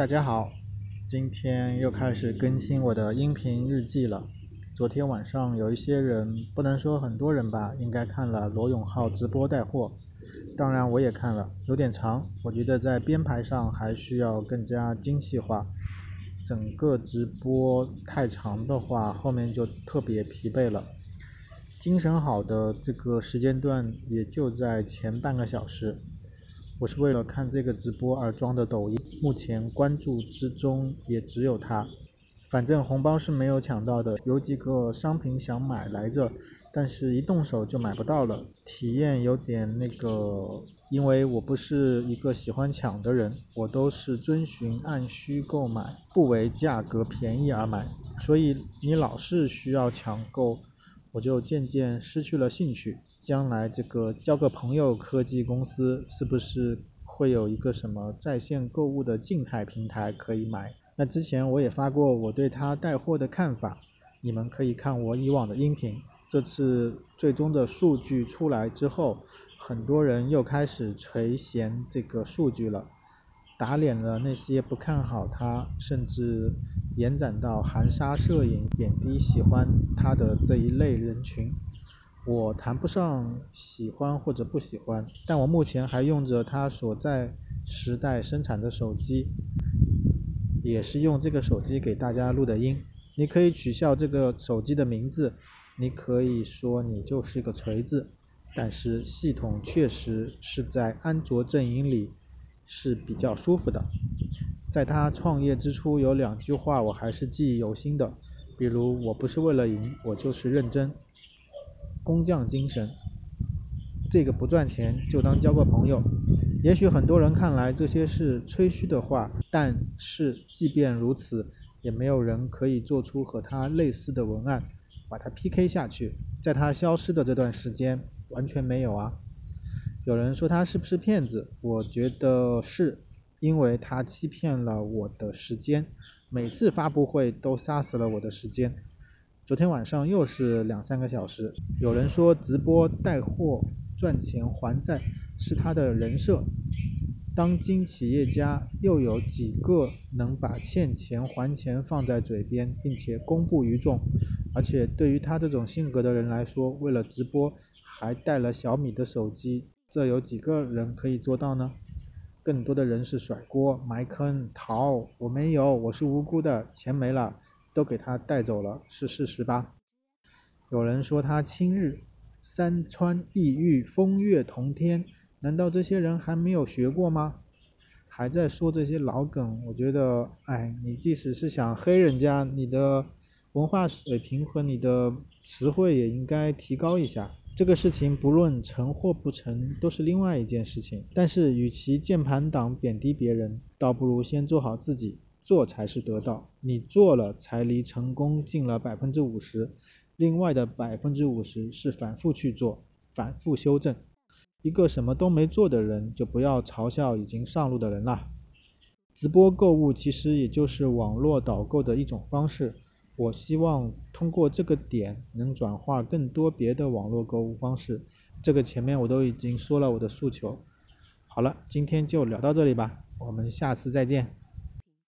大家好，今天又开始更新我的音频日记了。昨天晚上有一些人，不能说很多人吧，应该看了罗永浩直播带货。当然我也看了，有点长，我觉得在编排上还需要更加精细化。整个直播太长的话，后面就特别疲惫了。精神好的这个时间段也就在前半个小时。我是为了看这个直播而装的抖音，目前关注之中也只有它。反正红包是没有抢到的，有几个商品想买来着，但是一动手就买不到了，体验有点那个。因为我不是一个喜欢抢的人，我都是遵循按需购买，不为价格便宜而买，所以你老是需要抢购，我就渐渐失去了兴趣。将来这个交个朋友科技公司是不是会有一个什么在线购物的静态平台可以买？那之前我也发过我对他带货的看法，你们可以看我以往的音频。这次最终的数据出来之后，很多人又开始垂涎这个数据了，打脸了那些不看好他，甚至延展到含沙射影、贬低喜欢他的这一类人群。我谈不上喜欢或者不喜欢，但我目前还用着他所在时代生产的手机，也是用这个手机给大家录的音。你可以取笑这个手机的名字，你可以说你就是个锤子，但是系统确实是在安卓阵营里是比较舒服的。在他创业之初，有两句话我还是记忆犹新的，比如“我不是为了赢，我就是认真”。工匠精神，这个不赚钱就当交个朋友。也许很多人看来这些是吹嘘的话，但是即便如此，也没有人可以做出和他类似的文案，把他 PK 下去。在他消失的这段时间，完全没有啊。有人说他是不是骗子？我觉得是，因为他欺骗了我的时间，每次发布会都杀死了我的时间。昨天晚上又是两三个小时。有人说直播带货赚钱还债是他的人设。当今企业家又有几个能把欠钱还钱放在嘴边，并且公布于众？而且对于他这种性格的人来说，为了直播还带了小米的手机，这有几个人可以做到呢？更多的人是甩锅、埋坑、逃。我没有，我是无辜的，钱没了。都给他带走了，是事实吧？有人说他亲日，山川异域，风月同天，难道这些人还没有学过吗？还在说这些老梗，我觉得，哎，你即使是想黑人家，你的文化水平和你的词汇也应该提高一下。这个事情不论成或不成，都是另外一件事情。但是，与其键盘党贬低别人，倒不如先做好自己。做才是得到，你做了才离成功近了百分之五十，另外的百分之五十是反复去做，反复修正。一个什么都没做的人，就不要嘲笑已经上路的人了。直播购物其实也就是网络导购的一种方式，我希望通过这个点能转化更多别的网络购物方式。这个前面我都已经说了我的诉求。好了，今天就聊到这里吧，我们下次再见。